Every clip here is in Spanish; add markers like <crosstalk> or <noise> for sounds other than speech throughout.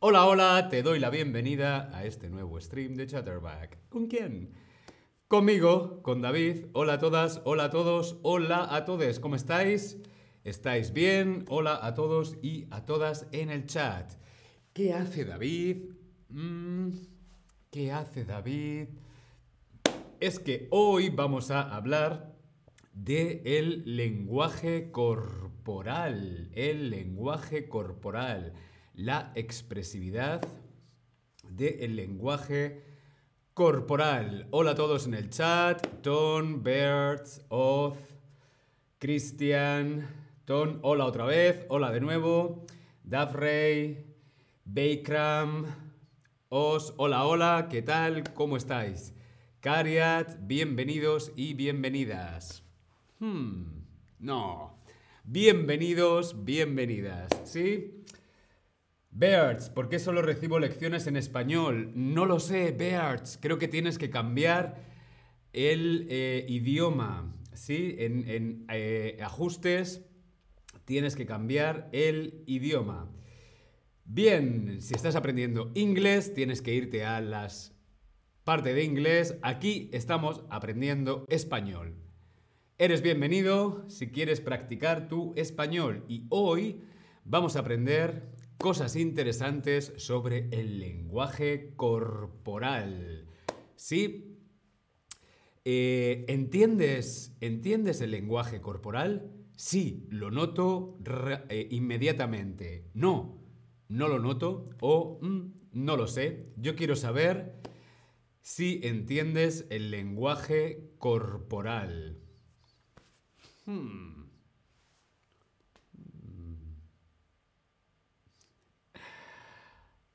Hola, hola, te doy la bienvenida a este nuevo stream de Chatterback. ¿Con quién? Conmigo, con David. Hola a todas, hola a todos, hola a todos. ¿Cómo estáis? ¿Estáis bien? Hola a todos y a todas en el chat. ¿Qué hace David? Mm, ¿Qué hace David? Es que hoy vamos a hablar de el lenguaje corporal, el lenguaje corporal, la expresividad del lenguaje corporal. Hola a todos en el chat, Ton, Bert, Oz, Cristian, Ton, hola otra vez, hola de nuevo, Dafrey, Bakram, Os, hola, hola, ¿qué tal? ¿Cómo estáis? Cariat, bienvenidos y bienvenidas. Hmm, no. Bienvenidos, bienvenidas, ¿sí? Beards, ¿por qué solo recibo lecciones en español? No lo sé, Beards. Creo que tienes que cambiar el eh, idioma, ¿sí? En, eh, ajustes tienes que cambiar el idioma. Bien, si estás aprendiendo inglés, tienes que irte a las parte de inglés. Aquí estamos aprendiendo español. Eres bienvenido si quieres practicar tu español y hoy vamos a aprender cosas interesantes sobre el lenguaje corporal. ¿Sí? Eh, ¿entiendes, ¿Entiendes el lenguaje corporal? Sí, lo noto eh, inmediatamente. No, no lo noto o mm, no lo sé. Yo quiero saber si entiendes el lenguaje corporal. Hmm.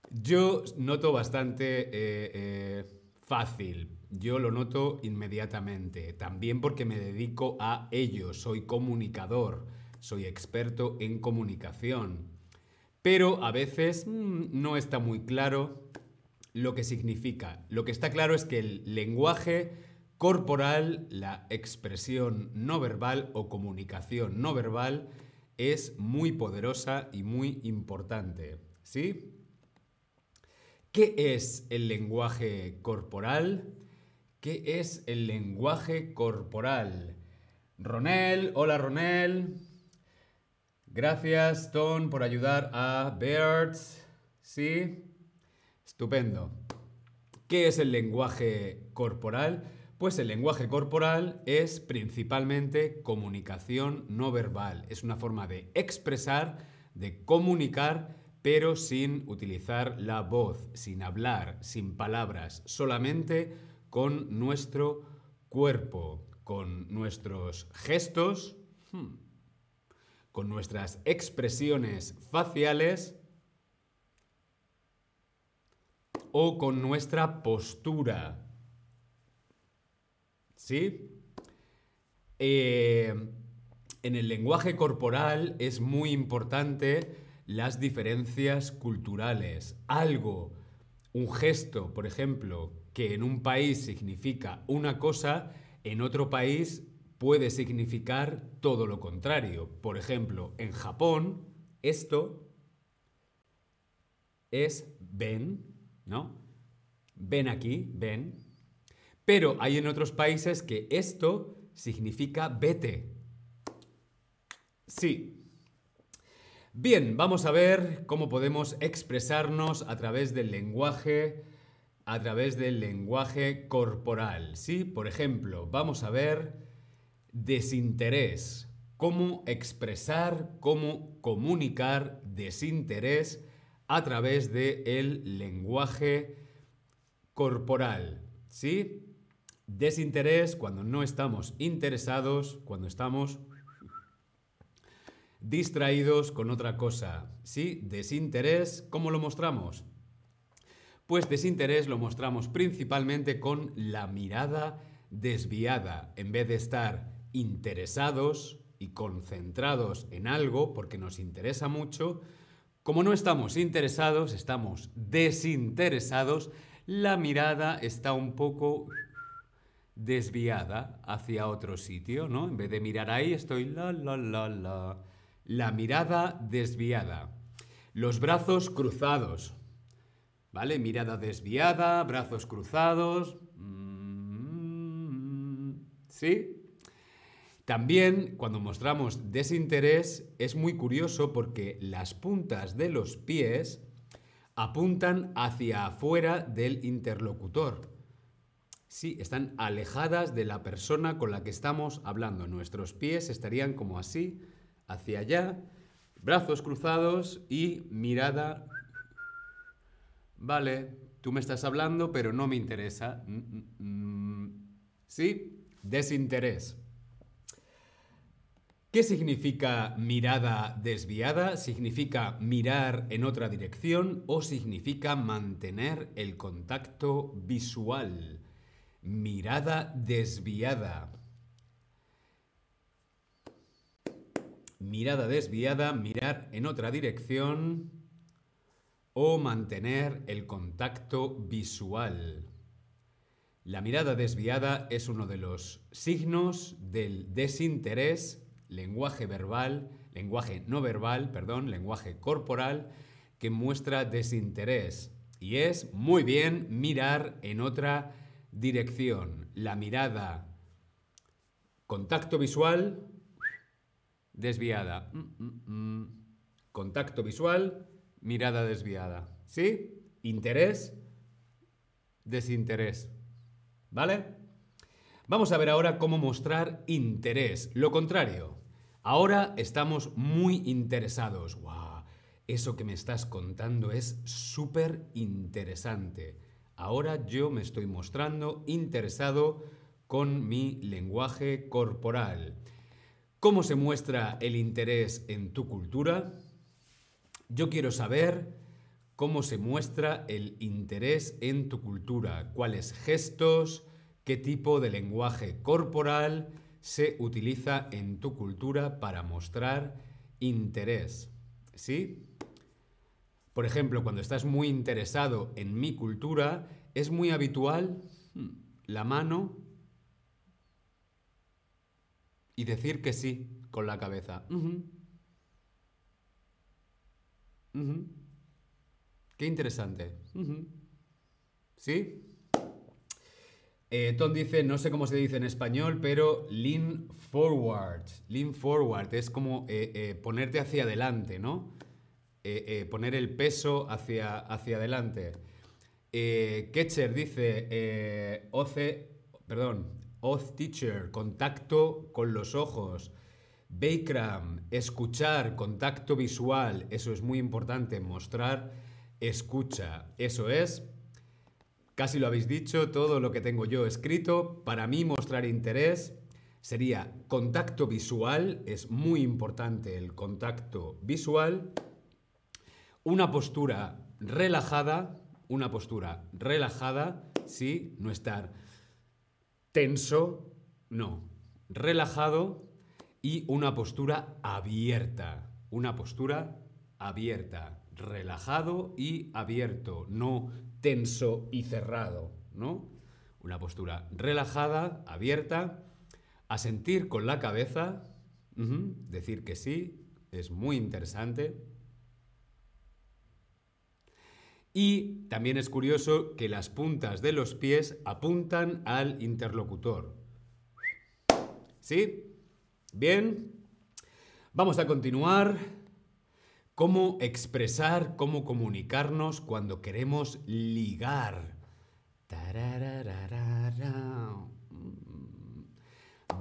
Yo noto bastante eh, eh, fácil. Yo lo noto inmediatamente. También porque me dedico a ello. Soy comunicador. Soy experto en comunicación. Pero a veces mm, no está muy claro lo que significa. Lo que está claro es que el lenguaje corporal, la expresión no verbal o comunicación no verbal es muy poderosa y muy importante. ¿Sí? ¿Qué es el lenguaje corporal? ¿Qué es el lenguaje corporal? Ronel, hola Ronel. Gracias, Ton, por ayudar a Birds. ¿Sí? Estupendo. ¿Qué es el lenguaje corporal? Pues el lenguaje corporal es principalmente comunicación no verbal. Es una forma de expresar, de comunicar pero sin utilizar la voz, sin hablar, sin palabras, solamente con nuestro cuerpo, con nuestros gestos, hmm, con nuestras expresiones faciales o con nuestra postura. ¿Sí? Eh, en el lenguaje corporal es muy importante las diferencias culturales. Algo, un gesto, por ejemplo, que en un país significa una cosa, en otro país puede significar todo lo contrario. Por ejemplo, en Japón, esto es ven, ¿no? Ven aquí, ven. Pero hay en otros países que esto significa vete. Sí, Bien, vamos a ver cómo podemos expresarnos a través del lenguaje, a través del lenguaje corporal. ¿sí? Por ejemplo, vamos a ver desinterés. Cómo expresar, cómo comunicar desinterés a través del lenguaje corporal. ¿Sí? Desinterés cuando no estamos interesados, cuando estamos distraídos con otra cosa. ¿Sí? Desinterés, ¿cómo lo mostramos? Pues desinterés lo mostramos principalmente con la mirada desviada. En vez de estar interesados y concentrados en algo porque nos interesa mucho, como no estamos interesados, estamos desinteresados, la mirada está un poco desviada hacia otro sitio, ¿no? En vez de mirar ahí, estoy la, la, la, la. La mirada desviada. Los brazos cruzados. ¿Vale? Mirada desviada, brazos cruzados. Mm, ¿Sí? También cuando mostramos desinterés es muy curioso porque las puntas de los pies apuntan hacia afuera del interlocutor. Sí, están alejadas de la persona con la que estamos hablando. Nuestros pies estarían como así, hacia allá, brazos cruzados y mirada. Vale, tú me estás hablando, pero no me interesa. Mm, mm, mm. ¿Sí? Desinterés. ¿Qué significa mirada desviada? ¿Significa mirar en otra dirección o significa mantener el contacto visual? Mirada desviada. Mirada desviada, mirar en otra dirección o mantener el contacto visual. La mirada desviada es uno de los signos del desinterés lenguaje verbal, lenguaje no verbal, perdón, lenguaje corporal, que muestra desinterés. Y es muy bien mirar en otra dirección. La mirada, contacto visual, desviada. Mm, mm, mm. Contacto visual, mirada desviada. ¿Sí? Interés, desinterés. ¿Vale? Vamos a ver ahora cómo mostrar interés. Lo contrario, Ahora estamos muy interesados. ¡Wow! Eso que me estás contando es súper interesante. Ahora yo me estoy mostrando interesado con mi lenguaje corporal. ¿Cómo se muestra el interés en tu cultura? Yo quiero saber cómo se muestra el interés en tu cultura, cuáles gestos, qué tipo de lenguaje corporal, se utiliza en tu cultura para mostrar interés. ¿Sí? Por ejemplo, cuando estás muy interesado en mi cultura, es muy habitual la mano y decir que sí con la cabeza. Qué interesante. ¿Sí? Eh, Tom dice, no sé cómo se dice en español, pero lean forward. Lean forward es como eh, eh, ponerte hacia adelante, ¿no? poner el peso hacia, hacia adelante. Ketcher dice, oce, perdón, oath teacher, contacto con los ojos. Bakram, escuchar, contacto visual, eso es muy importante, mostrar escucha, eso es Casi lo habéis dicho, todo lo que tengo yo escrito. Para mí mostrar interés sería contacto visual, es muy importante el contacto visual. Una postura relajada, una postura relajada, sí, no estar tenso, no, relajado y una postura abierta, una postura abierta, relajado y abierto, no tenso y cerrado, ¿no? Una postura relajada, abierta, a sentir con la cabeza, decir que sí, es muy interesante. Y también es curioso que las puntas de los pies apuntan al interlocutor. ¿Sí? Bien. Vamos a continuar cómo expresar, cómo comunicarnos cuando queremos ligar.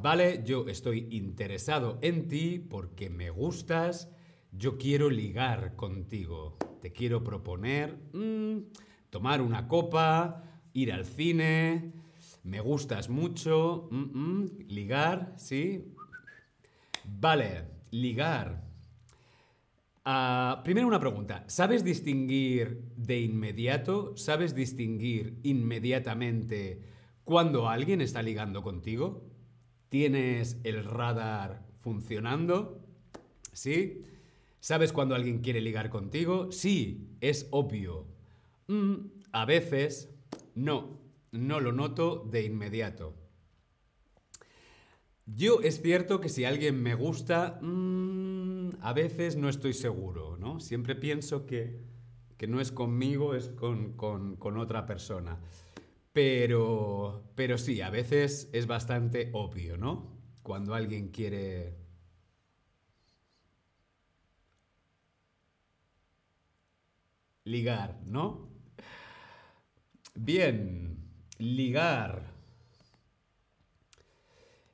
Vale, yo estoy interesado en ti porque me gustas, yo quiero ligar contigo. Te quiero proponer mm, tomar una copa, ir al cine, me gustas mucho, mm, mm, ligar, ¿sí? Vale, ligar. Ah, primero una pregunta. ¿Sabes distinguir de inmediato, sabes distinguir inmediatamente cuando alguien está ligando contigo? ¿Tienes el radar funcionando? ¿Sí? ¿Sabes cuando alguien quiere ligar contigo? Sí, es obvio. Mm, a veces no, no lo noto de inmediato. Yo es cierto que si alguien me gusta, mm, a veces no estoy seguro, ¿no? Siempre pienso que, que no es conmigo, es con, con, con otra persona. Pero, pero sí, a veces es bastante obvio, ¿no? Cuando alguien quiere... Ligar, ¿no? Bien, ligar.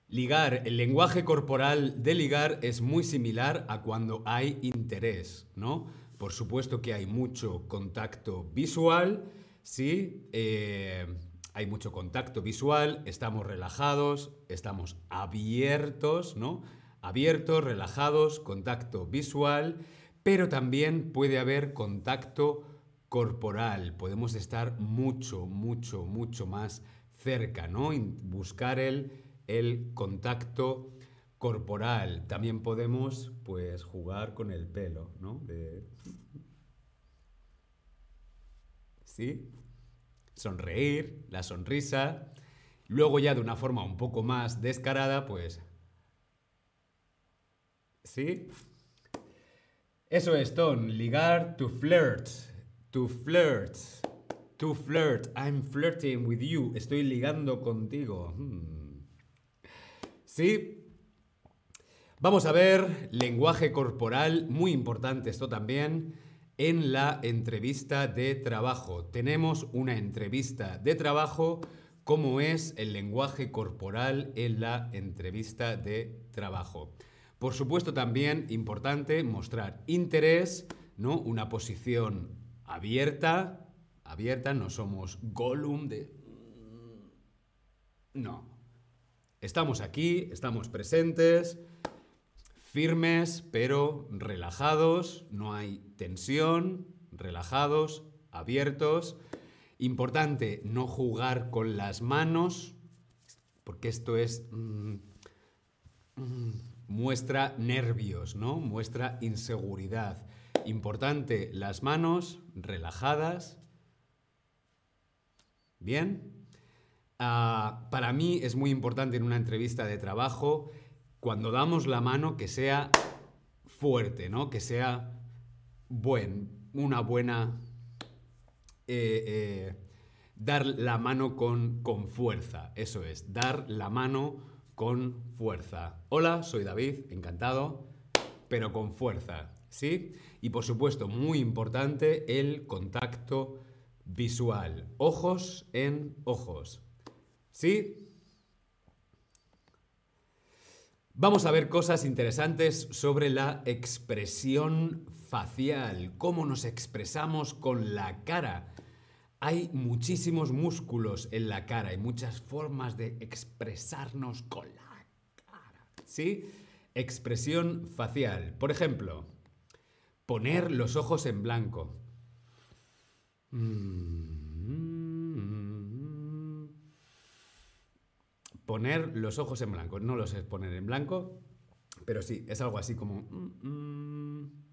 Ligar, el lenguaje corporal de ligar es muy similar a cuando hay interés, ¿no? Por supuesto que hay mucho contacto visual, ¿sí? Eh, hay mucho contacto visual, estamos relajados, estamos abiertos, ¿no? Abiertos, relajados, contacto visual, pero también puede haber contacto corporal. Podemos estar mucho, mucho, mucho más cerca, ¿no? Buscar el, el contacto corporal. También podemos, pues, jugar con el pelo, ¿no? ¿Sí? sonreír, la sonrisa. Luego ya de una forma un poco más descarada, pues... ¿Sí? Eso es, Ton. Ligar to flirt. To flirt. To flirt. I'm flirting with you. Estoy ligando contigo. Hmm. ¿Sí? Vamos a ver lenguaje corporal. Muy importante esto también en la entrevista de trabajo. Tenemos una entrevista de trabajo, como es el lenguaje corporal en la entrevista de trabajo. Por supuesto, también importante mostrar interés, ¿no? Una posición abierta, abierta, no somos Gollum de... No. Estamos aquí, estamos presentes, firmes pero relajados, no hay tensión, relajados, abiertos. Importante no jugar con las manos, porque esto es... Mm, mm, muestra nervios, ¿no? Muestra inseguridad. Importante las manos relajadas. Bien. Ah, para mí es muy importante en una entrevista de trabajo cuando damos la mano que sea fuerte, ¿no? Que sea buen, una buena... Eh, eh, dar la mano con, con fuerza, eso es, dar la mano con fuerza. Hola, soy David, encantado, pero con fuerza, ¿sí? Y por supuesto, muy importante, el contacto visual, ojos en ojos, ¿sí? Vamos a ver cosas interesantes sobre la expresión facial, cómo nos expresamos con la cara. Hay muchísimos músculos en la cara, hay muchas formas de expresarnos con la cara. ¿Sí? Expresión facial. Por ejemplo, poner los ojos en blanco. Mm. Poner los ojos en blanco. No los sé poner en blanco, pero sí, es algo así como... Mm, mm.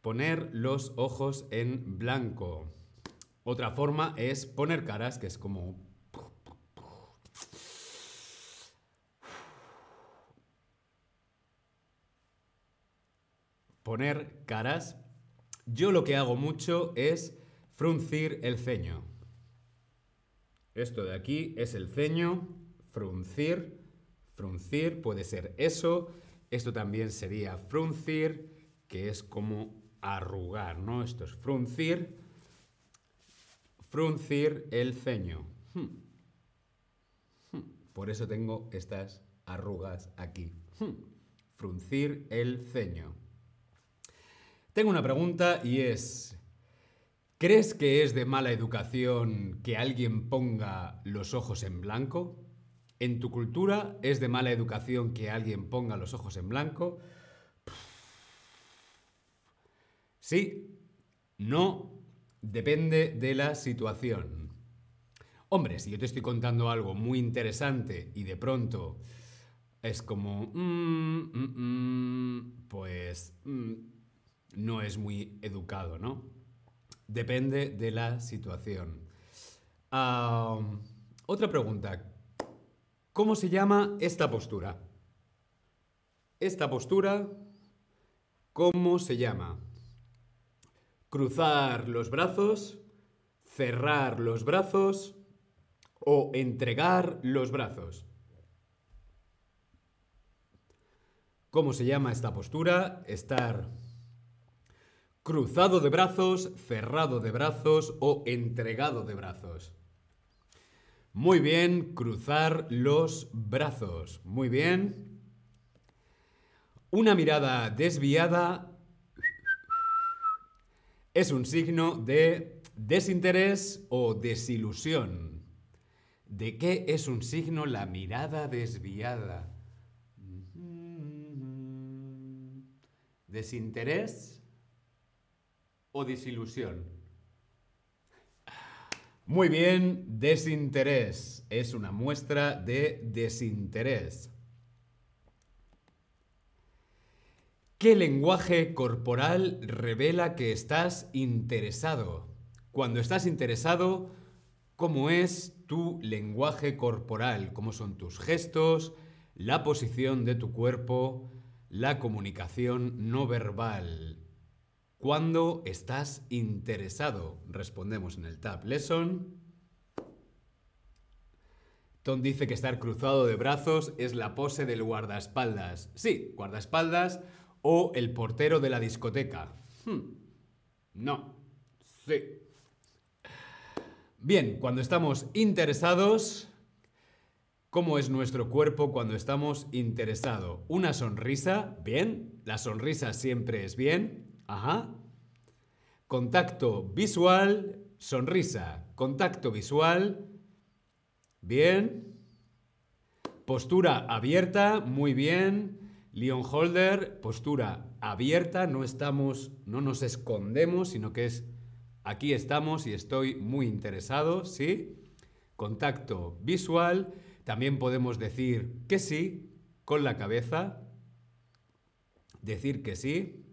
poner los ojos en blanco. Otra forma es poner caras, que es como... Poner caras. Yo lo que hago mucho es fruncir el ceño. Esto de aquí es el ceño, fruncir, fruncir, puede ser eso. Esto también sería fruncir, que es como arrugar, ¿no? Esto es fruncir, fruncir el ceño. Hmm. Hmm. Por eso tengo estas arrugas aquí. Hmm. Fruncir el ceño. Tengo una pregunta y es, ¿Crees que es de mala educación que alguien ponga los ojos en blanco? ¿En tu cultura es de mala educación que alguien ponga los ojos en blanco? Sí, no, depende de la situación. Hombre, si yo te estoy contando algo muy interesante y de pronto es como, mm, mm, mm", pues no es muy educado, ¿no? Depende de la situación. otra pregunta. ¿Cómo se llama esta postura? Esta postura, ¿cómo se llama? Cruzar los brazos, cerrar los brazos o entregar los brazos. ¿Cómo se llama esta postura? Estar cruzado de brazos, cerrado de brazos o entregado de brazos. Muy bien, cruzar los brazos. Muy bien. Una mirada desviada es un signo de desinterés o desilusión. ¿De qué es un signo la mirada desviada? ¿Desinterés o desilusión? Muy bien, desinterés. Es una muestra de desinterés. ¿Qué lenguaje corporal revela que estás interesado? Cuando estás interesado, ¿cómo es tu lenguaje corporal? ¿Cómo son tus gestos? La posición de tu cuerpo, la comunicación no verbal. ¿Cuándo estás interesado? Respondemos en el Tab Lesson. Tom dice que estar cruzado de brazos es la pose del guardaespaldas. Sí, guardaespaldas o el portero de la discoteca. Hmm. No. Sí. Bien, cuando estamos interesados, ¿cómo es nuestro cuerpo cuando estamos interesados? Una sonrisa, bien. La sonrisa siempre es bien. Ajá. Contacto visual, sonrisa. Contacto visual. Bien. Postura abierta, muy bien. Leon Holder, postura abierta, no estamos, no nos escondemos, sino que es aquí estamos y estoy muy interesado, ¿sí? Contacto visual, también podemos decir que sí con la cabeza, decir que sí.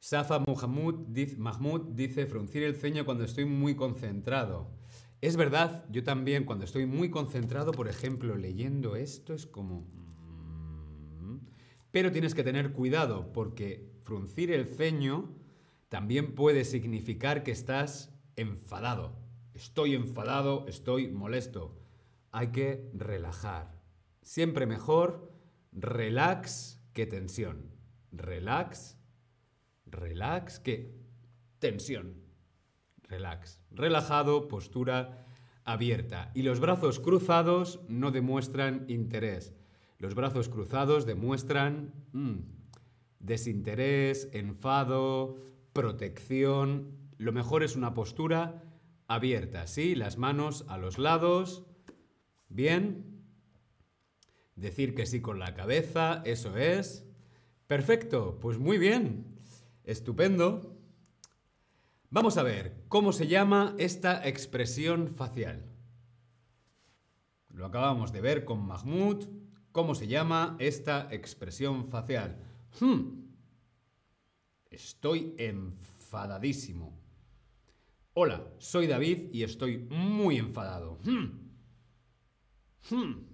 Safa Mahmoud dice fruncir el ceño cuando estoy muy concentrado. Es verdad, yo también cuando estoy muy concentrado, por ejemplo, leyendo esto, es como... Mm, pero tienes que tener cuidado porque fruncir el ceño también puede significar que estás enfadado. Estoy enfadado, estoy molesto. Hay que relajar. Siempre mejor relax que tensión. Relax relax, ¿qué? Tensión. Relax. Relajado, postura abierta. Y los brazos cruzados no demuestran interés. Los brazos cruzados demuestran mm, desinterés, enfado, protección. Lo mejor es una postura abierta, ¿sí? Las manos a los lados. Bien. Decir que sí con la cabeza, eso es. Perfecto, pues muy bien. Estupendo. Vamos a ver, ¿cómo se llama esta expresión facial? Lo acabamos de ver con Mahmoud. ¿Cómo se llama esta expresión facial? Hmm. Estoy enfadadísimo. Hola, soy David y estoy muy enfadado. Hmm. Hmm.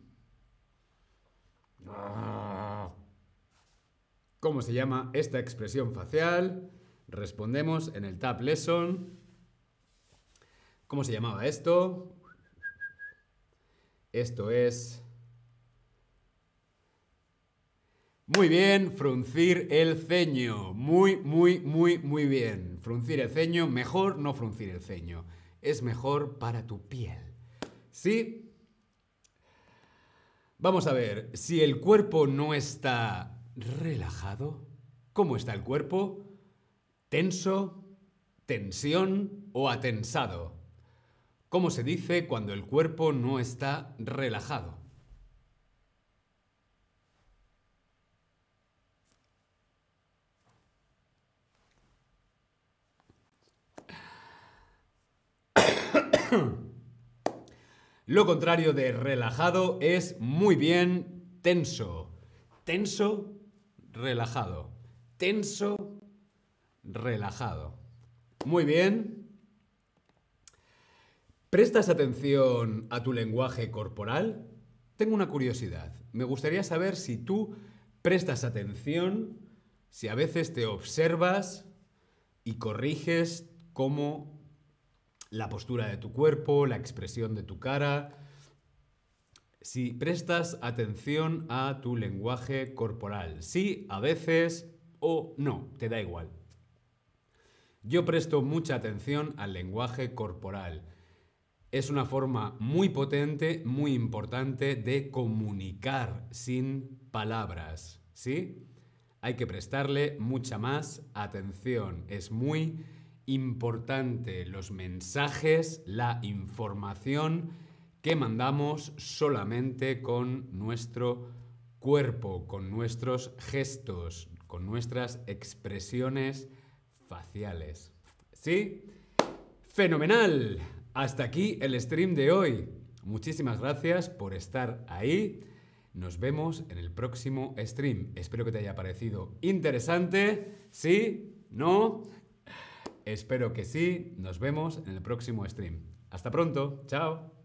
¿Cómo se llama esta expresión facial? Respondemos en el Tab Lesson. ¿Cómo se llamaba esto? Esto es... Muy bien, fruncir el ceño. Muy, muy, muy, muy bien. Fruncir el ceño, mejor no fruncir el ceño. Es mejor para tu piel. ¿Sí? Vamos a ver, si el cuerpo no está relajado? ¿Cómo está el cuerpo? ¿Tenso? ¿Tensión o atensado? ¿Cómo se dice cuando el cuerpo no está relajado? <coughs> Lo contrario de relajado es muy bien tenso. Tenso relajado. Tenso, relajado. Muy bien. ¿Prestas atención a tu lenguaje corporal? tengo una curiosidad. Me gustaría saber si tú prestas atención, si a veces te observas y corriges cómo la postura de tu cuerpo, la expresión de tu cara, si prestas atención a tu lenguaje corporal. Sí, a veces o no, te da igual. Yo presto mucha atención al lenguaje corporal. Es una forma muy potente, muy importante de comunicar sin palabras, ¿sí? Hay que prestarle mucha más atención. Es muy importante los mensajes, la información que mandamos solamente con nuestro cuerpo, con nuestros gestos, con nuestras expresiones faciales. ¿Sí? ¡Fenomenal! Hasta aquí el stream de hoy. Muchísimas gracias por estar ahí. Nos vemos en el próximo stream. Espero que te haya parecido interesante. ¿Sí? ¿No? Espero que sí. Nos vemos en el próximo stream. Hasta pronto. Chao.